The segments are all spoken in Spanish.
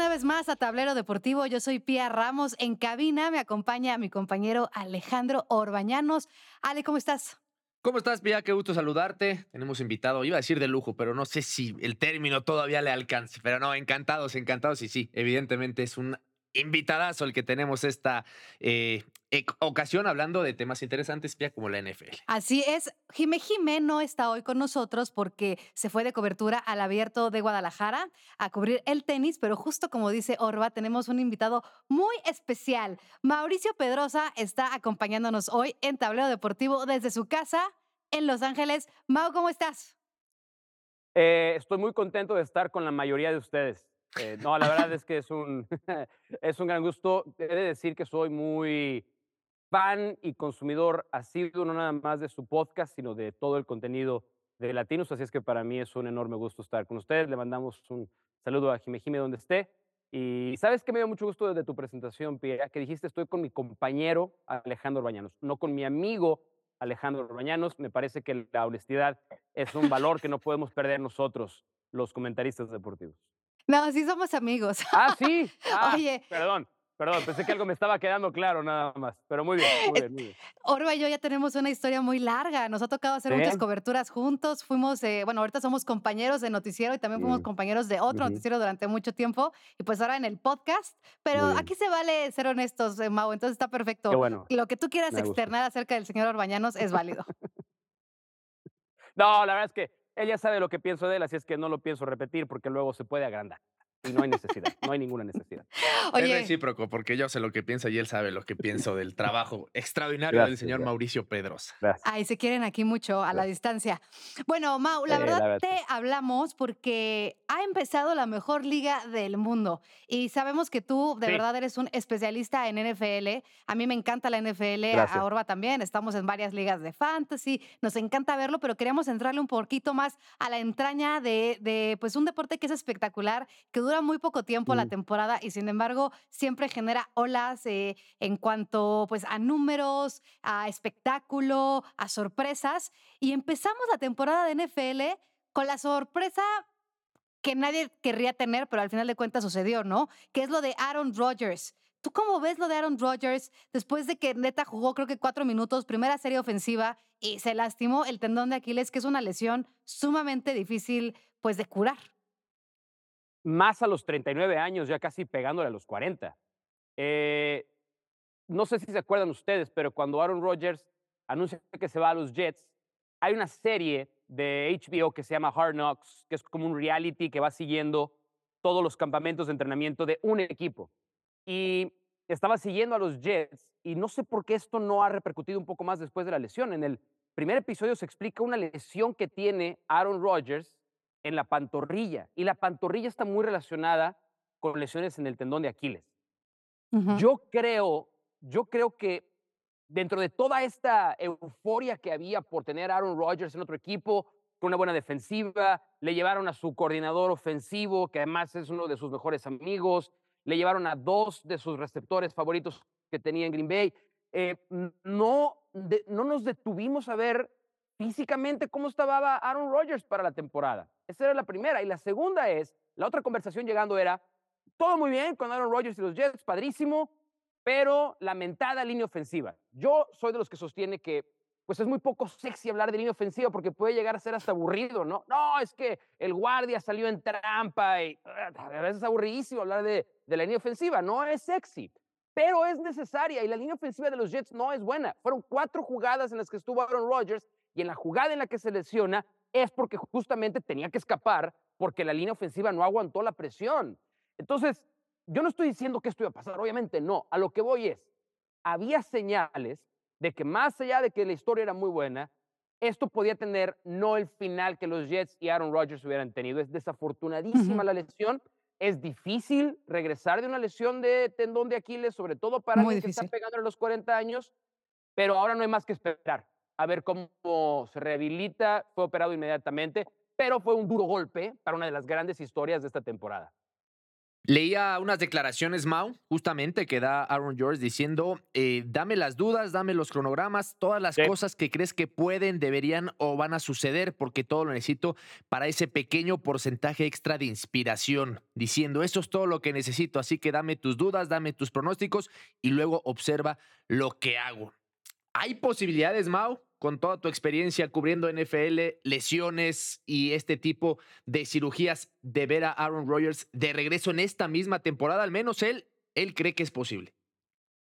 una vez más a Tablero Deportivo. Yo soy Pía Ramos. En cabina me acompaña mi compañero Alejandro Orbañanos. Ale, ¿cómo estás? ¿Cómo estás, Pía? Qué gusto saludarte. Tenemos invitado, iba a decir de lujo, pero no sé si el término todavía le alcance. Pero no, encantados, encantados. Y sí, evidentemente es un invitadazo el que tenemos esta eh, ocasión hablando de temas interesantes, Pia, como la NFL. Así es. Jime Jime no está hoy con nosotros porque se fue de cobertura al abierto de Guadalajara a cubrir el tenis, pero justo como dice Orba, tenemos un invitado muy especial. Mauricio Pedrosa está acompañándonos hoy en Tablero Deportivo desde su casa en Los Ángeles. Mau, ¿cómo estás? Eh, estoy muy contento de estar con la mayoría de ustedes. Eh, no, la verdad es que es un, es un gran gusto. He de decir que soy muy fan y consumidor asiduo, no nada más de su podcast, sino de todo el contenido de Latinos. Así es que para mí es un enorme gusto estar con ustedes. Le mandamos un saludo a Jime Jime donde esté. Y sabes que me dio mucho gusto desde tu presentación, Pia, que dijiste estoy con mi compañero Alejandro Bañanos, no con mi amigo Alejandro Bañanos. Me parece que la honestidad es un valor que no podemos perder nosotros, los comentaristas deportivos. No, sí somos amigos. Ah, sí. Ah, Oye. Perdón. Perdón, pensé que algo me estaba quedando claro nada más, pero muy bien, muy bien, muy bien. Orba y yo ya tenemos una historia muy larga, nos ha tocado hacer muchas coberturas juntos, fuimos, eh, bueno, ahorita somos compañeros de noticiero y también fuimos compañeros de otro noticiero durante mucho tiempo y pues ahora en el podcast, pero aquí se vale ser honestos, eh, Mau, entonces está perfecto. bueno. Lo que tú quieras externar acerca del señor Orbañanos es válido. no, la verdad es que él ya sabe lo que pienso de él, así es que no lo pienso repetir porque luego se puede agrandar. Y no hay necesidad, no hay ninguna necesidad. Oye. Es recíproco, porque yo sé lo que piensa y él sabe lo que pienso del trabajo extraordinario del señor Mauricio Pedrosa. Ay, se quieren aquí mucho a la distancia. Bueno, Mau, la verdad te hablamos porque ha empezado la mejor liga del mundo y sabemos que tú de verdad eres un especialista en NFL. A mí me encanta la NFL, a Orba también. Estamos en varias ligas de fantasy, nos encanta verlo, pero queríamos entrarle un poquito más a la entraña de, de pues un deporte que es espectacular, que dura muy poco tiempo la temporada y sin embargo siempre genera olas eh, en cuanto pues a números, a espectáculo, a sorpresas. Y empezamos la temporada de NFL con la sorpresa que nadie querría tener, pero al final de cuentas sucedió, ¿no? Que es lo de Aaron Rodgers. ¿Tú cómo ves lo de Aaron Rodgers después de que neta jugó creo que cuatro minutos, primera serie ofensiva y se lastimó el tendón de Aquiles, que es una lesión sumamente difícil pues de curar? Más a los 39 años, ya casi pegándole a los 40. Eh, no sé si se acuerdan ustedes, pero cuando Aaron Rodgers anuncia que se va a los Jets, hay una serie de HBO que se llama Hard Knocks, que es como un reality que va siguiendo todos los campamentos de entrenamiento de un equipo. Y estaba siguiendo a los Jets y no sé por qué esto no ha repercutido un poco más después de la lesión. En el primer episodio se explica una lesión que tiene Aaron Rodgers en la pantorrilla. Y la pantorrilla está muy relacionada con lesiones en el tendón de Aquiles. Yo creo, yo creo que dentro de toda esta euforia que había por tener a Aaron Rodgers en otro equipo, con una buena defensiva, le llevaron a su coordinador ofensivo, que además es uno de sus mejores amigos, le llevaron a dos de sus receptores favoritos que tenía en Green Bay. Eh, no, no nos detuvimos a ver físicamente cómo estaba Aaron Rodgers para la temporada. Esa era la primera. Y la segunda es, la otra conversación llegando era, todo muy bien con Aaron Rodgers y los Jets, padrísimo, pero lamentada línea ofensiva. Yo soy de los que sostiene que pues es muy poco sexy hablar de línea ofensiva porque puede llegar a ser hasta aburrido, ¿no? No, es que el guardia salió en trampa y a veces es aburridísimo hablar de, de la línea ofensiva, no es sexy, pero es necesaria y la línea ofensiva de los Jets no es buena. Fueron cuatro jugadas en las que estuvo Aaron Rodgers y en la jugada en la que se lesiona es porque justamente tenía que escapar porque la línea ofensiva no aguantó la presión. Entonces, yo no estoy diciendo que esto iba a pasar, obviamente no. A lo que voy es, había señales de que más allá de que la historia era muy buena, esto podía tener no el final que los Jets y Aaron Rodgers hubieran tenido. Es desafortunadísima la lesión. Es difícil regresar de una lesión de tendón de Aquiles, sobre todo para alguien que está pegando a los 40 años, pero ahora no hay más que esperar a ver cómo se rehabilita. Fue operado inmediatamente, pero fue un duro golpe para una de las grandes historias de esta temporada. Leía unas declaraciones, Mau, justamente que da Aaron George diciendo, eh, dame las dudas, dame los cronogramas, todas las cosas que crees que pueden, deberían o van a suceder, porque todo lo necesito para ese pequeño porcentaje extra de inspiración, diciendo, eso es todo lo que necesito, así que dame tus dudas, dame tus pronósticos y luego observa lo que hago. ¿Hay posibilidades, Mau, con toda tu experiencia cubriendo NFL, lesiones y este tipo de cirugías, de ver a Aaron Rodgers de regreso en esta misma temporada? Al menos él, él cree que es posible.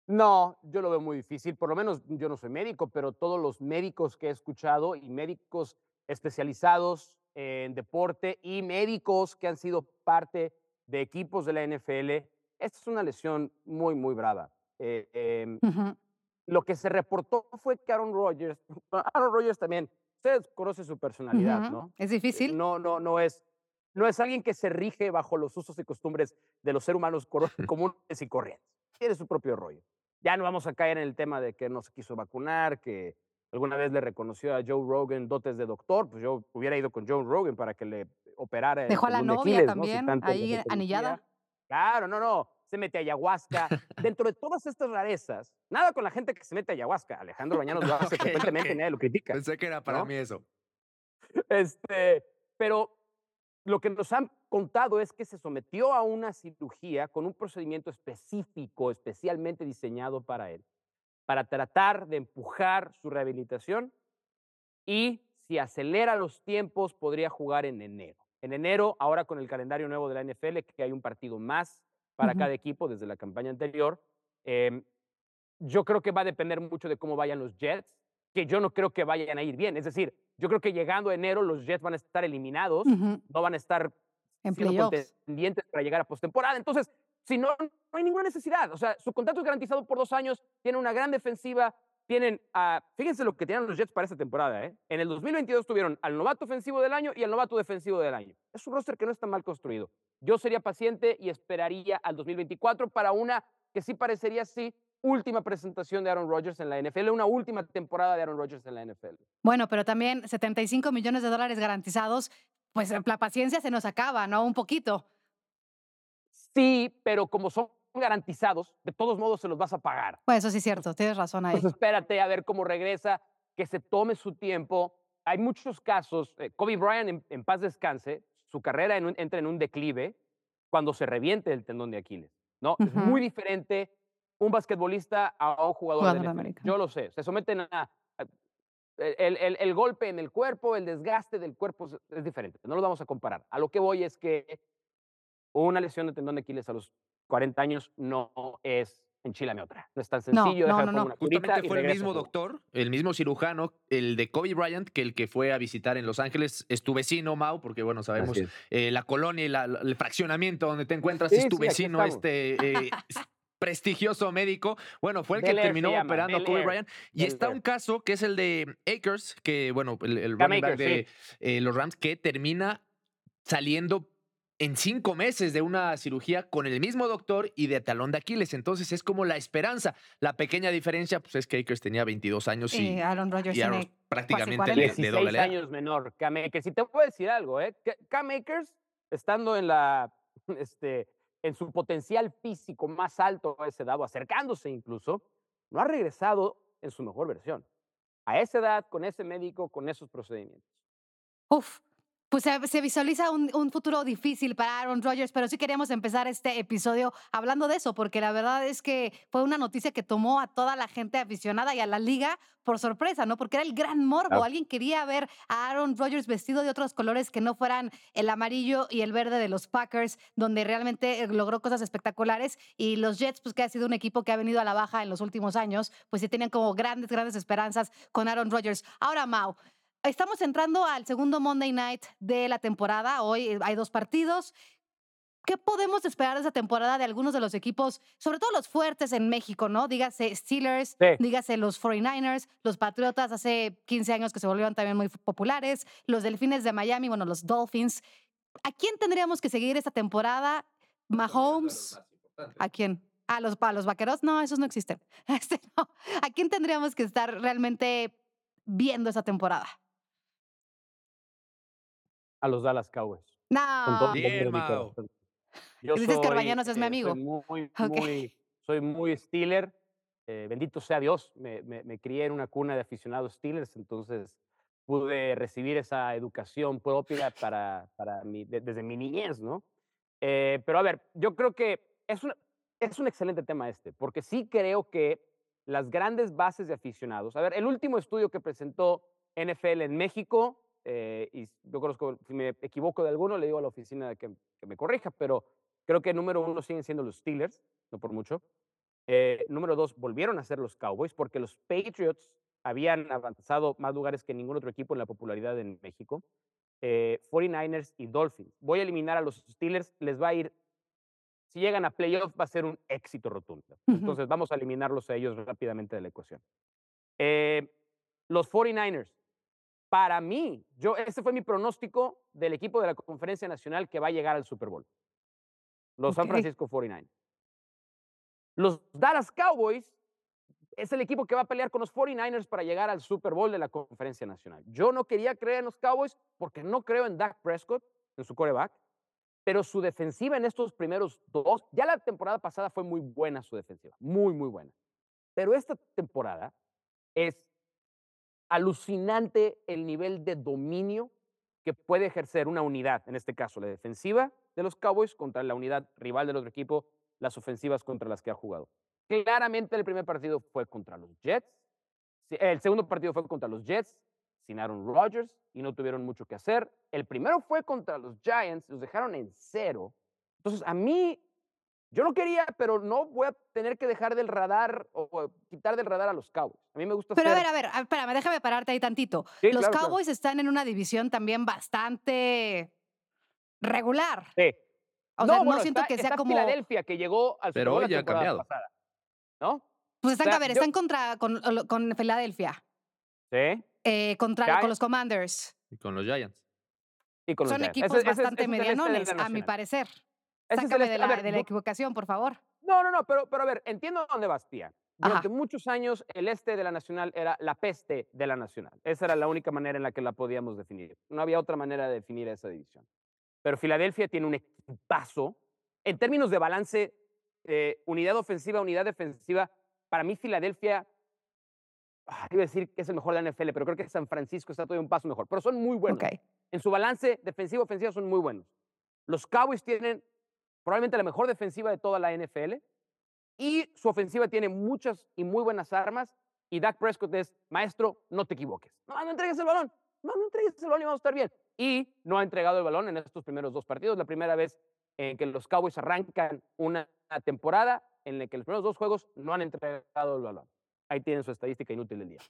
No, yo lo veo muy difícil. Por lo menos yo no soy médico, pero todos los médicos que he escuchado y médicos especializados en deporte y médicos que han sido parte de equipos de la NFL, esta es una lesión muy, muy brava. Eh, em, lo que se reportó fue que Aaron Rodgers, Aaron Rodgers también, ustedes conocen su personalidad, ¿no? Es difícil. No, no, no es, no es alguien que se rige bajo los usos y costumbres de los seres humanos comunes y corrientes. Tiene su propio rollo. Ya no vamos a caer en el tema de que no se quiso vacunar, que alguna vez le reconoció a Joe Rogan dotes de doctor, pues yo hubiera ido con Joe Rogan para que le operara. Dejó a la novia también, ahí anillada. Claro, no, no se mete ayahuasca. Dentro de todas estas rarezas, nada con la gente que se mete ayahuasca. Alejandro Bañanos lo hace frecuentemente, nadie lo critica. Pensé que era para mí eso. Este, pero lo que nos han contado es que se sometió a una cirugía con un procedimiento específico, especialmente diseñado para él, para tratar de empujar su rehabilitación y si acelera los tiempos podría jugar en enero. En enero, ahora con el calendario nuevo de la NFL, que hay un partido más para cada equipo desde la campaña anterior. Em, yo creo que va a depender mucho de cómo vayan los Jets, que yo no creo que vayan a ir bien. Es decir, yo creo que llegando a enero los Jets van a estar eliminados, no van a estar en contendientes para llegar a postemporada. Entonces, si no, no hay ninguna necesidad. O sea, su contrato es garantizado por dos años, tiene una gran defensiva, tienen a, fíjense lo que tienen los Jets para esta temporada, ¿eh? En el 2022 tuvieron al novato ofensivo del año y al novato defensivo del año. Es un roster que no está mal construido. Yo sería paciente y esperaría al 2024 para una que sí parecería sí última presentación de Aaron Rodgers en la NFL, una última temporada de Aaron Rodgers en la NFL. Bueno, pero también 75 millones de dólares garantizados, pues la paciencia se nos acaba, ¿no? Un poquito. Sí, pero como son garantizados, de todos modos se los vas a pagar. Pues eso sí es cierto, tienes razón ahí. Pues espérate a ver cómo regresa, que se tome su tiempo. Hay muchos casos, eh, Kobe Bryant en, paz descanse, su carrera entra en un declive cuando se reviente el tendón de Aquiles, ¿no? Es muy diferente un basquetbolista a un jugador, de América. Yo lo sé, se someten a, el, el, el, golpe en el cuerpo, el desgaste del cuerpo es, diferente, no lo vamos a comparar. A lo que voy es que una lesión de tendón de Aquiles a los 40 años no es enchilame otra. No es tan sencillo. No, no, no, no. Justamente fue el mismo doctor, el mismo cirujano, el de Kobe Bryant, que el que fue a visitar en Los Ángeles, es tu vecino, Mau, porque bueno, sabemos eh, la colonia y el fraccionamiento donde te encuentras es tu vecino, este eh, prestigioso médico. Bueno, fue el que terminó operando a Kobe Bryant. Y está un caso que es el de Akers, que bueno, el, running back de eh, los Rams, que termina saliendo en cinco meses de una cirugía con el mismo doctor y de talón de Aquiles. Entonces es como la esperanza. La pequeña diferencia pues, es que Akers tenía 22 años y, Aaron Rodgers tiene prácticamente de, doble años menor. Cam Akers. Y te puedo decir algo, ¿eh? Cam Akers, estando en la, este, en su potencial físico más alto a esa edad, o acercándose incluso, no ha regresado en su mejor versión. A esa edad, con ese médico, con esos procedimientos. Uf, pues se, visualiza un, futuro difícil para Aaron Rodgers, pero sí queríamos empezar este episodio hablando de eso, porque la verdad es que fue una noticia que tomó a toda la gente aficionada y a la liga por sorpresa, ¿no? Porque era el gran morbo. Alguien quería ver a Aaron Rodgers vestido de otros colores que no fueran el amarillo y el verde de los Packers, donde realmente eh, logró cosas espectaculares. Y los Jets, pues que ha sido un equipo que ha venido a la baja en los últimos años, pues sí tenían como grandes, grandes esperanzas con Aaron Rodgers. Ahora, Mau. Estamos entrando al segundo Monday Night de la temporada. Hoy eh, hay dos partidos. ¿Qué podemos esperar de esa temporada de algunos de los equipos, sobre todo los fuertes en México, ¿no? Dígase Steelers, dígase los 49ers, los Patriotas hace 15 años que se volvieron también muy populares, los Delfines de Miami, bueno, los Dolphins. ¿A quién tendríamos que seguir esta temporada? ¿Mahomes? ¿A quién? ¿A los, a los vaqueros? No, esos no existen. Este, ¿A quién tendríamos que estar realmente viendo esa temporada? A los Dallas Cowboys. No. Bien, Yo Dices soy, es mi amigo. Soy muy, muy, soy muy Steeler. Eh, bendito sea Dios, me, me, crié en una cuna de aficionados Steelers, entonces pude recibir esa educación propia para, para mi, desde mi niñez, ¿no? Eh, pero a ver, yo creo que es, es un excelente tema este, porque sí creo que las grandes bases de aficionados, a ver, el último estudio que presentó NFL en México, eh, y yo conozco, si me equivoco de alguno, le digo a la oficina que, que me corrija, pero creo que número uno siguen siendo los Steelers, no por mucho. Eh, número dos, volvieron a ser los Cowboys porque los Patriots habían avanzado más lugares que ningún otro equipo en la popularidad en México. 49ers eh, y Dolphins. Voy a eliminar a los Steelers, les va a ir, si llegan a playoffs va a ser un éxito rotundo. Entonces vamos a eliminarlos a ellos rápidamente de la ecuación. Eh, los 49ers, para mí, yo, ese fue mi pronóstico del equipo de la conferencia nacional que va a llegar al Super Bowl. Los San Francisco 49ers. Los Dallas Cowboys es el equipo que va a pelear con los 49ers para llegar al Super Bowl de la Conferencia Nacional. Yo no quería creer en los Cowboys porque no creo en Dak Prescott, en su coreback, pero su defensiva en estos primeros dos, ya la temporada pasada fue muy buena su defensiva, muy, muy buena. Pero esta temporada es alucinante el nivel de dominio que puede ejercer una unidad, en este caso la defensiva de los Cowboys contra la unidad rival del otro equipo, las ofensivas contra las que ha jugado. Claramente el primer partido fue contra los Jets, el segundo partido fue contra los Jets, sin Aaron Rodgers y no tuvieron mucho que hacer. El primero fue contra los Giants, los dejaron en cero. Entonces, a mí, yo no quería, pero no voy a tener que dejar del radar o, quitar del radar a los Cowboys. A mí me gusta. Pero a ver, a ver, espérame, déjame pararte ahí tantito. los Cowboys están en una división también bastante regular. Sí. O sea, no, siento que sea como. Filadelfia, que llegó al Pero hoy ha cambiado. ¿No? Pues están, a ver, están contra, con, con Filadelfia. Sí. Eh, contra, con los Commanders. Y con los Giants. Y con Son equipos bastante medianones, a mi parecer. Sácame de, este, la, de la equivocación, por favor. No, no, no, pero, pero a ver, entiendo dónde vas, tía. Durante muchos años el este de la Nacional era la peste de la Nacional. Esa era la única manera en la que la podíamos definir. No había otra manera de definir esa división. Pero Filadelfia tiene un equipazo. En términos de balance, eh, unidad ofensiva, unidad defensiva, para mí Filadelfia, ah, iba a decir que es el mejor de la NFL, pero creo que San Francisco está todavía un paso mejor. Pero son muy buenos. En su balance defensivo-ofensiva son muy buenos. Los Cowboys tienen probablemente la mejor defensiva de toda la NFL y su ofensiva tiene muchas y muy buenas armas. Y Dak Prescott es, maestro, no te equivoques. No, no entregues el balón. No, no entregues el balón y vamos a estar bien. Y no ha entregado el balón en estos primeros dos partidos. La primera vez en que los Cowboys arrancan una temporada en la que los primeros dos juegos no han entregado el balón. Ahí tienen su estadística inútil del día.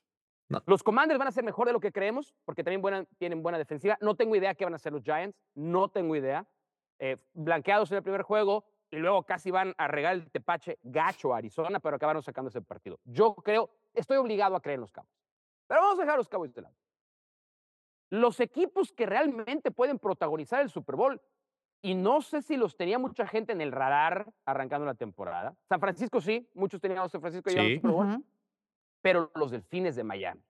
Los Commanders van a ser mejor de lo que creemos, porque también tienen buena defensiva. No tengo idea qué van a hacer los Giants, no tengo idea. Eh, blanqueados en el primer juego y luego casi van a regar el tepache gacho a Arizona, pero acabaron sacando ese partido. Yo creo, estoy obligado a creer en los Cowboys. Pero vamos a dejar los Cowboys de lado. Los equipos que realmente pueden protagonizar el Super Bowl, y no sé si los tenía mucha gente en el radar arrancando la temporada. San Francisco sí, muchos teníamos San Francisco sí. Super Bowl, pero los Delfines de Miami.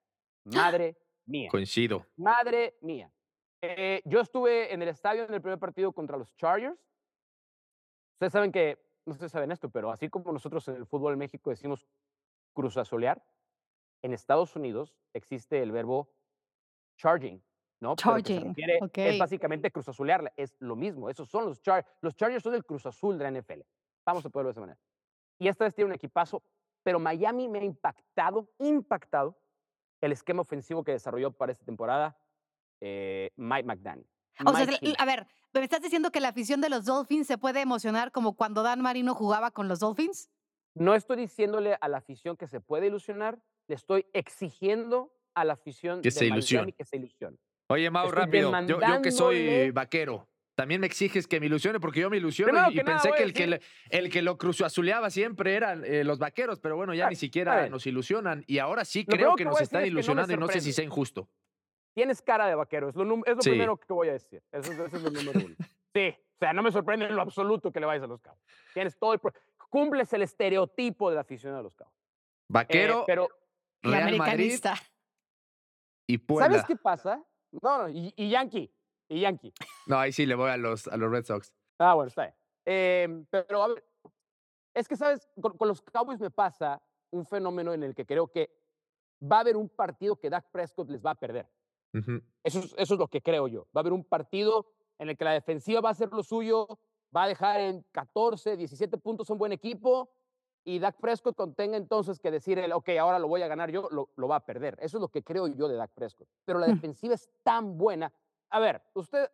Madre mía. Coincido. Madre mía. Eh, yo estuve en el estadio en el primer partido contra los Chargers. Ustedes saben que, no sé si saben esto, pero así como nosotros en el fútbol en México decimos cruzazolear, en Estados Unidos existe el verbo charging, ¿no? Charging. Es básicamente cruzazulearla, es lo mismo. Esos son los Chargers. Los Chargers son el cruz azul de la NFL. Vamos a poderlo de esa manera. Y esta vez tiene un equipazo, pero Miami me ha impactado, impactado el esquema ofensivo que desarrolló para esta temporada eh, Mike McDaniel. O sea, a ver, ¿me estás diciendo que la afición de los Dolphins se puede emocionar como cuando Dan Marino jugaba con los Dolphins? No estoy diciéndole a la afición que se puede ilusionar, le estoy exigiendo a la afición que de se ilusione. que se ilusione. Oye, Mau, rápido. Yo, que soy vaquero, también me exiges que me ilusione porque yo me ilusiono y, pensé que el, que el que lo cruzazuleaba siempre eran eh, los vaqueros, pero bueno, ya ah, ni siquiera nos ilusionan y ahora sí creo que, nos están ilusionando y no sé si sea injusto. Tienes cara de vaquero, es lo, es lo primero que voy a decir. Eso, es lo número uno. Sí, o sea, no me sorprende en lo absoluto que le vayas a los cabos. Tienes todo el. Cumples el estereotipo de la afición de los cabos. Vaquero, eh, pero. Real Madrid y Puebla. ¿Sabes qué pasa? No, no, y, Yankee. Y Yankee. No, ahí sí le voy a los, a los Red Sox. Ah, bueno, está bien. Em, pero a ver, es que, ¿sabes? Con, los Cowboys me pasa un fenómeno en el que creo que va a haber un partido que Dak Prescott les va a perder. Eso, es, eso es lo que creo yo. Va a haber un partido en el que la defensiva va a hacer lo suyo, va a dejar en 14, 17 puntos un buen equipo y Dak Prescott contenga entonces que decir, el, ok, ahora lo voy a ganar yo, lo, lo, va a perder. Eso es lo que creo yo de Dak Prescott. Pero la mm. defensiva es tan buena. A ver, usted,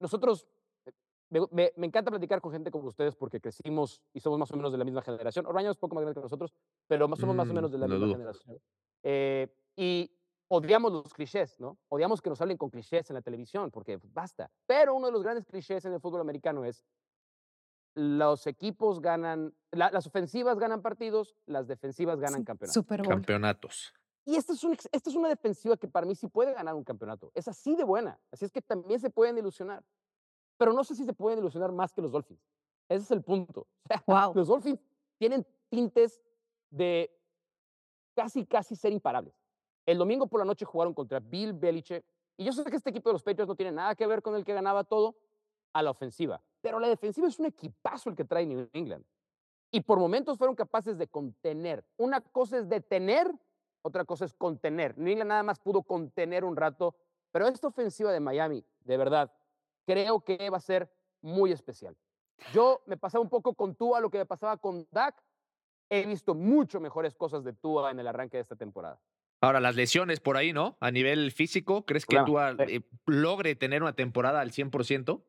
nosotros me, encanta platicar con gente como ustedes porque crecimos y somos más o menos de la misma generación. Orbaño es poco más grande que nosotros, pero somos más o mm, menos de la misma generación. Eh, y odiamos los clichés, ¿no? Odiamos que nos hablen con clichés en la televisión porque basta. Pero uno de los grandes clichés en el fútbol americano es los equipos ganan, las ofensivas ganan partidos, las defensivas ganan campeonatos. Campeonatos. Y esta es, esta es una defensiva que para mí sí puede ganar un campeonato. Es así de buena. Así es que también se pueden ilusionar pero no sé si se pueden ilusionar más que los Dolphins. Ese es el punto. Los Dolphins tienen tintes de casi, casi ser imparables. El domingo por la noche jugaron contra Bill Belichick. Y yo sé que este equipo de los Patriots no tiene nada que ver con el que ganaba todo a la ofensiva. Pero la defensiva es un equipazo el que trae New England. Y por momentos fueron capaces de contener. Una cosa es detener, otra cosa es contener. New England nada más pudo contener un rato. Pero esta ofensiva de Miami, de verdad, creo que va a ser muy especial. Yo me pasaba un poco con Tua lo que me pasaba con Dak. He visto mucho mejores cosas de Tua en el arranque de esta temporada. Ahora, las lesiones por ahí, ¿no? A nivel físico, ¿crees que Tua eh, logre tener una temporada al 100%?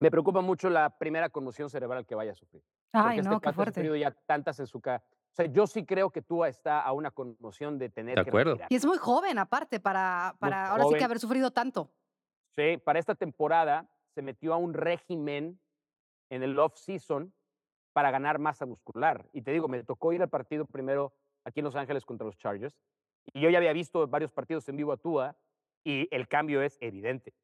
Me preocupa mucho la primera conmoción cerebral que vaya a sufrir. Ay, no, este qué fuerte. Ha ya tantas en su cara. O sea, yo sí creo que Tua está a una conmoción de tener de acuerdo. que Y es muy joven, aparte, para, para ahora sí que haber sufrido tanto. Sí, para esta temporada se metió a un régimen en el off-season para ganar masa muscular. Y te digo, me tocó ir al partido primero aquí en Los Ángeles contra los Chargers. Y yo ya había visto varios partidos en vivo a Tua y el cambio es evidente.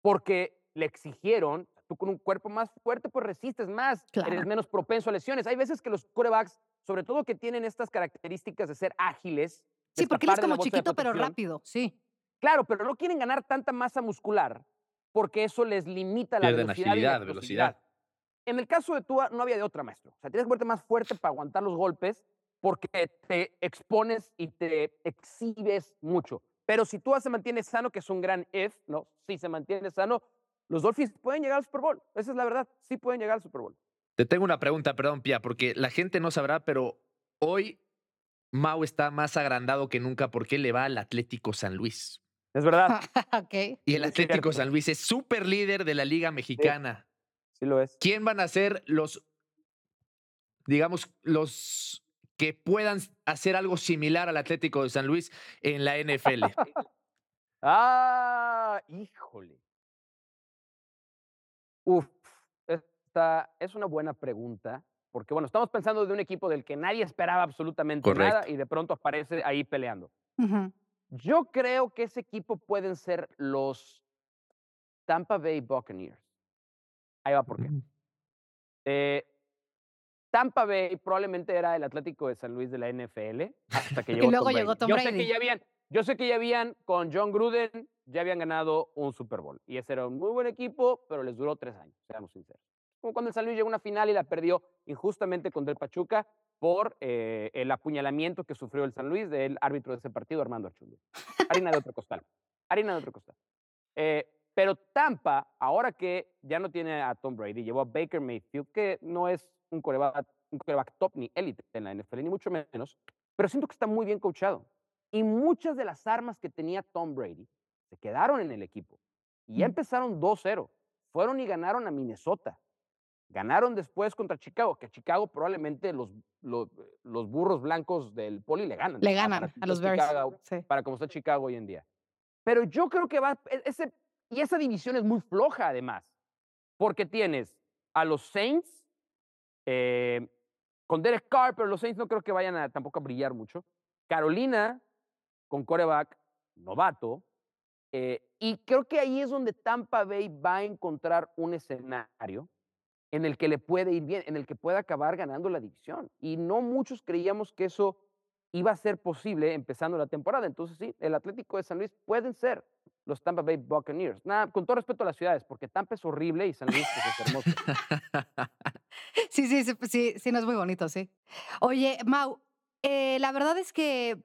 Porque le exigieron, tú con un cuerpo más fuerte, pues resistes más, eres menos propenso a lesiones. Hay veces que los corebacks, sobre todo que tienen estas características de ser ágiles. Sí, porque él es como chiquito pero rápido, sí. Claro, pero no quieren ganar tanta masa muscular porque eso les limita la velocidad, y la velocidad. En el caso de Tua no había de otra, maestro. O sea, tienes que verte más fuerte para aguantar los golpes porque te expones y te exhibes mucho. Pero si Tua se mantiene sano, que es un gran if, ¿no? Si se mantiene sano, los Dolphins pueden llegar al Super Bowl. Esa es la verdad. Sí pueden llegar al Super Bowl. Te tengo una pregunta, perdón, Pia, porque la gente no sabrá, pero hoy Mau está más agrandado que nunca porque le va al Atlético San Luis. Es verdad. Y el Atlético San Luis es súper líder de la Liga Mexicana. Sí. lo es. ¿Quién van a ser los, digamos, los que puedan hacer algo similar al Atlético de San Luis en la NFL? ah, híjole. Uf, esta es una buena pregunta, porque bueno, estamos pensando de un equipo del que nadie esperaba absolutamente nada y de pronto aparece ahí peleando. Yo creo que ese equipo pueden ser los Tampa Bay Buccaneers. Ahí va por qué. Eh, Tampa Bay probablemente era el Atlético de San Luis de la NFL hasta que llegó y luego llegó Tom Yo sé que ya habían, yo sé que ya habían con John Gruden ya habían ganado un Super Bowl y ese era un muy buen equipo, pero les duró tres años, seamos sinceros. Como cuando el San Luis llegó a una final y la perdió injustamente con Del Pachuca por eh, el apuñalamiento que sufrió el San Luis del árbitro de ese partido, Armando Archundia. Harina de otro costal. Harina de otro costal. Eh, pero Tampa, ahora que ya no tiene a Tom Brady, llevó a Baker Mayfield, que no es un coreback, un top ni élite en la NFL, ni mucho menos, pero siento que está muy bien coachado. Y muchas de las armas que tenía Tom Brady se quedaron en el equipo. Y ya mm. empezaron 2-0. Fueron y ganaron a Minnesota. Ganaron después contra Chicago, que Chicago probablemente los, los, burros blancos del poli le ganan. Le ganan a los Bears. Para como está Chicago hoy en día. Pero yo creo que va, e, ese, y esa división es muy floja además, porque tienes a los Saints eh, con Derek Carr, pero los Saints no creo que vayan a, tampoco a brillar mucho. Carolina con coreback novato. Eh, y creo que ahí es donde Tampa Bay va a encontrar un escenario en el que le puede ir bien, en el que pueda acabar ganando la división. Y no muchos creíamos que eso iba a ser posible empezando la temporada. Entonces sí, el Atlético de San Luis pueden ser los Tampa Bay Buccaneers. Nada, con todo respeto a las ciudades, porque Tampa es horrible y San Luis pues, es hermoso. Sí, sí, sí, sí, sí, no es muy bonito, sí. Oye, Mau, eh, la verdad es que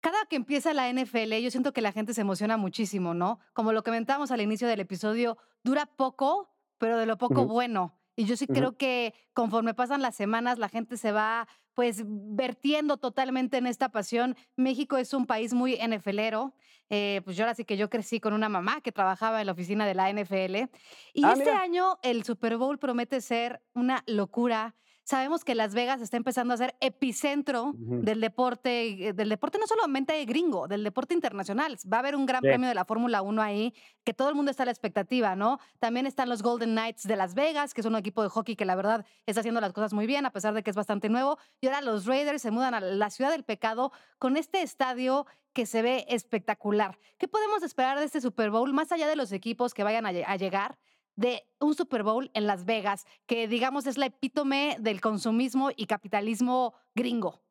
cada que empieza la NFL, yo siento que la gente se emociona muchísimo, ¿no? Como lo comentábamos al inicio del episodio, dura poco, pero de lo poco bueno. Y yo sí creo que conforme pasan las semanas, la gente se va pues vertiendo totalmente en esta pasión. México es un país muy NFLero. Eh, pues yo ahora sí que yo crecí con una mamá que trabajaba en la oficina de la NFL. Y ah, este año el Super Bowl promete ser una locura. Sabemos que Las Vegas está empezando a ser epicentro del deporte, eh, del deporte no solamente gringo, del deporte internacional. Va a haber un gran premio de la Fórmula 1 ahí, que todo el mundo está a la expectativa, ¿no? También están los Golden Knights de Las Vegas, que es un equipo de hockey que la verdad está haciendo las cosas muy bien, a pesar de que es bastante nuevo. Y ahora los Raiders se mudan a la ciudad del pecado con este estadio que se ve espectacular. ¿Qué podemos esperar de este Super Bowl, más allá de los equipos que vayan a llegar? De un Super Bowl en Las Vegas, que digamos es la epítome del consumismo y capitalismo gringo.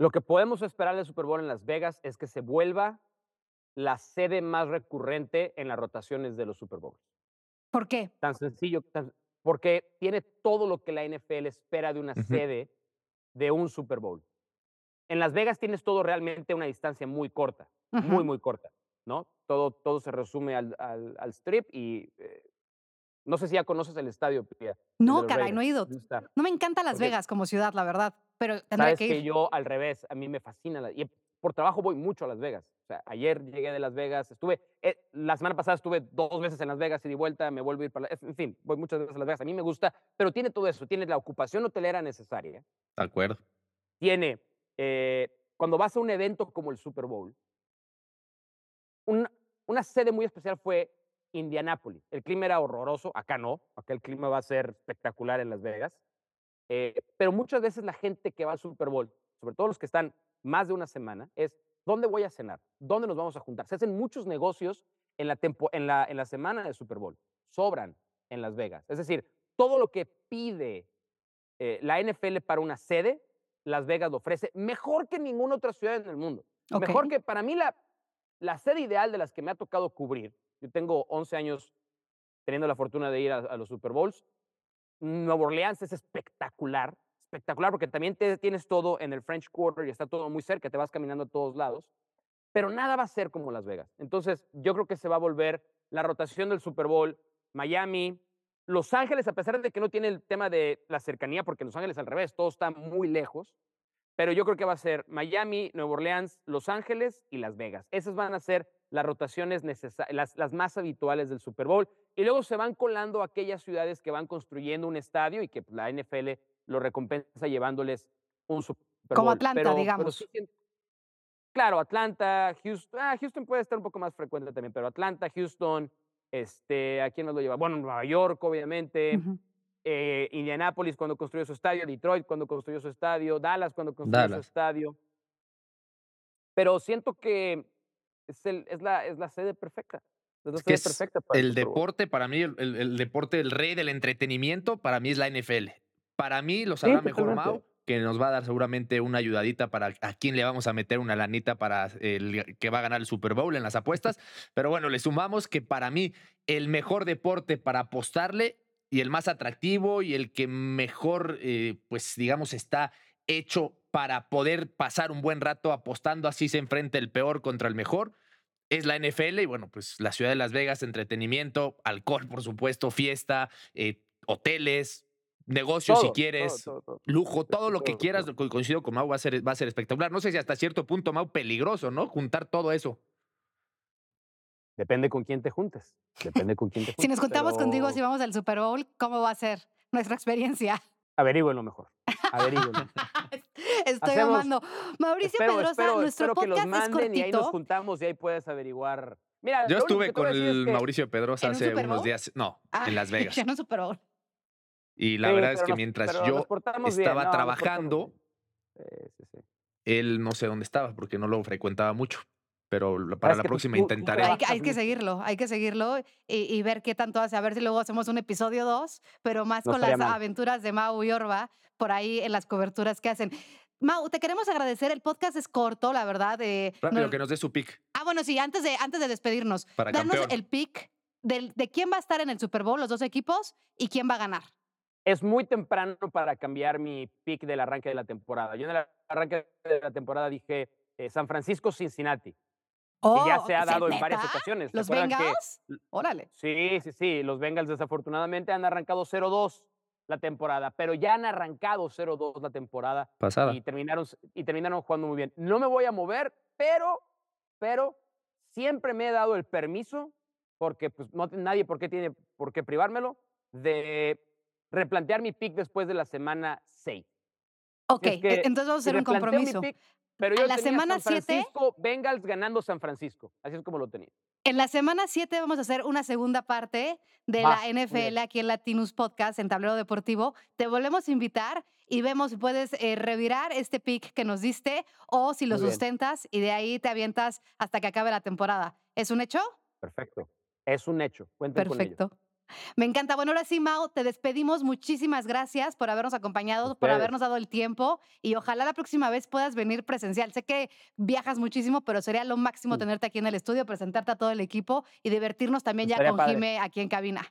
Lo que podemos esperar del Super Bowl en Las Vegas es que se vuelva la sede más recurrente en las rotaciones de los Super Bowls. ¿Por qué? Tan sencillo, porque tiene todo lo que la NFL espera de una sede de un Super Bowl. En Las Vegas tienes todo realmente una distancia muy corta, muy, muy corta. ¿no? Todo, todo se resume al, al, strip y eh, no sé si ya conoces el estadio. no, caray, no he ido. No me encanta Las Vegas como ciudad, la verdad, pero tendré que ir. que yo al revés, a mí me fascina. y por trabajo voy mucho a Las Vegas. O sea, ayer llegué de Las Vegas, estuve, eh, la semana pasada estuve dos veces en Las Vegas y de vuelta me vuelvo a ir para, en fin, voy muchas veces a Las Vegas. A mí me gusta, pero tiene todo eso, tiene la ocupación hotelera necesaria. De acuerdo. Tiene, eh, cuando vas a un evento como el Super Bowl, una sede muy especial fue Indianápolis. El clima era horroroso, acá no, acá el clima va a ser espectacular en Las Vegas. Eh, pero muchas veces la gente que va al Super Bowl, sobre todo los que están más de una semana, es ¿dónde voy a cenar? ¿Dónde nos vamos a juntar? Se hacen muchos negocios en la, en la, en la semana del Super Bowl, sobran en Las Vegas. Es decir, todo lo que pide eh, la NFL para una sede, Las Vegas lo ofrece mejor que ninguna otra ciudad en el mundo. Mejor que para mí la, la sede ideal de las que me ha tocado cubrir, yo tengo 11 años teniendo la fortuna de ir a, los Super Bowls, Nueva Orleans es espectacular, espectacular porque también tienes todo en el French Quarter y está todo muy cerca, te vas caminando a todos lados, pero nada va a ser como Las Vegas. Entonces, yo creo que se va a volver la rotación del Super Bowl, Miami, Los Ángeles, a pesar de que no tiene el tema de la cercanía, porque Los Ángeles al revés, todo está muy lejos, pero yo creo que va a ser Miami, Nueva Orleans, Los Ángeles y Las Vegas. Esas van a ser las rotaciones las, las más habituales del Super Bowl. Y luego se van colando aquellas ciudades que van construyendo un estadio y que la NFL lo recompensa llevándoles un Super Bowl. Como Atlanta, digamos. claro, Atlanta, Houston. Ah, Houston puede estar un poco más frecuente también, pero Atlanta, Houston, este, ¿a quién nos lo lleva? Bueno, Nueva York, obviamente eh, Indianápolis cuando construyó su estadio, Detroit cuando construyó su estadio, Dallas cuando construyó su estadio. Pero siento que es, el, es, la, es la sede perfecta. Es perfecta el deporte, para mí, el, deporte, el rey del entretenimiento, para mí es la NFL. Para mí lo sabrá mejor Mau, que nos va a dar seguramente una ayudadita para a quién le vamos a meter una lanita para el que va a ganar el Super Bowl en las apuestas. Pero bueno, le sumamos que para mí el mejor deporte para apostarle y el más atractivo y el que mejor, eh, pues digamos, está hecho para poder pasar un buen rato apostando así se enfrenta el peor contra el mejor. Es la NFL y bueno, pues la ciudad de Las Vegas, entretenimiento, alcohol, por supuesto, fiesta, eh, hoteles, negocios si quieres, lujo, todo lo que quieras, coincido con Mau, va a, ser, va a ser espectacular. No sé si hasta cierto punto, Mau, peligroso, ¿no? Juntar todo eso. Depende con quién te juntes. Depende con quién te juntes. si nos juntamos contigo, si vamos al Super Bowl, ¿cómo va a ser nuestra experiencia? Averigüenlo mejor. Averigüenlo. Estoy amando. Mauricio Pedrosa, espero, nuestro espero podcast que los manden y ahí nos juntamos y ahí puedes averiguar. Mira, yo estuve con el Mauricio Pedrosa hace unos días. No, en Las Vegas. en un Super Bowl. Y la verdad es que mientras yo estaba trabajando, él no sé dónde estaba porque no lo frecuentaba mucho pero para la próxima intentaré. Hay, que seguirlo, hay que seguirlo y, ver qué tanto hace. A ver si luego hacemos un episodio 2, pero más con las aventuras de Mau y Orba por ahí en las coberturas que hacen. Mau, te queremos agradecer. El podcast es corto, la verdad. Eh, Rápido, que nos dé su pick. Ah, bueno, sí, antes de, antes de despedirnos, danos el pick de quién va a estar en el Super Bowl, los dos equipos, y quién va a ganar. es muy temprano para cambiar mi pick del arranque de la temporada. Yo en el arranque de la temporada dije eh, San Francisco, Y ya oh, se ha dado en varias ocasiones. ¿Los Bengals? Órale. Sí, sí, sí. Los Bengals desafortunadamente han arrancado 0-2 la temporada, pero ya han arrancado 0-2 la temporada. Pasada. Y terminaron, y terminaron jugando muy bien. No me voy a mover, pero, pero siempre me he dado el permiso, porque pues, no nadie por qué tiene por qué privármelo, de replantear mi pick después de la semana 6. Ok, e, entonces vamos a hacer un compromiso. Pero yo la semana San Francisco, Bengals ganando San Francisco. Así es como lo tenía. En la semana 7 vamos a hacer una segunda parte de la NFL aquí en Latinus Podcast, en Tablero Deportivo. Te volvemos a invitar y vemos si puedes eh, revirar este pick que nos diste o si lo sustentas y de ahí te avientas hasta que acabe la temporada. ¿Es un hecho? Perfecto. Es un hecho. Cuenten Perfecto. Me encanta. Bueno, ahora sí, Mao, te despedimos. Muchísimas gracias por habernos acompañado, por habernos dado el tiempo y ojalá la próxima vez puedas venir presencial. Sé que viajas muchísimo, pero sería lo máximo tenerte aquí en el estudio, presentarte a todo el equipo y divertirnos también ya con Jime aquí en cabina.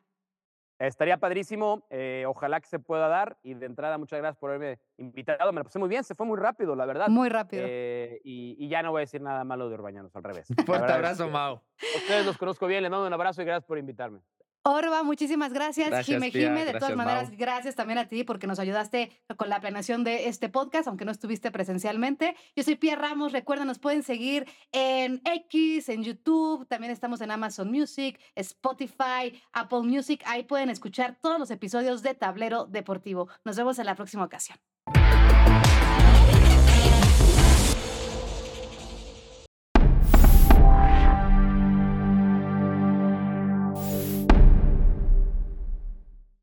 Estaría padrísimo, eh, ojalá que se pueda dar. Y de entrada, muchas gracias por haberme invitado. Me lo pasé muy bien, se fue muy rápido, la verdad. Muy rápido. Eh, y, ya no voy a decir nada malo de Urbañanos, al revés. Fuerte abrazo, Mao. Ustedes los conozco bien, les mando un abrazo y gracias por invitarme. Orba, muchísimas gracias. Jime Jime, de todas maneras, gracias también a ti porque nos ayudaste con la planeación de este podcast, aunque no estuviste presencialmente. Yo soy Pierre Ramos, recuerden, nos pueden seguir en X, en YouTube, también estamos en Amazon Music, Spotify, Apple Music, ahí pueden escuchar todos los episodios de Tablero Deportivo. Nos vemos en la próxima ocasión.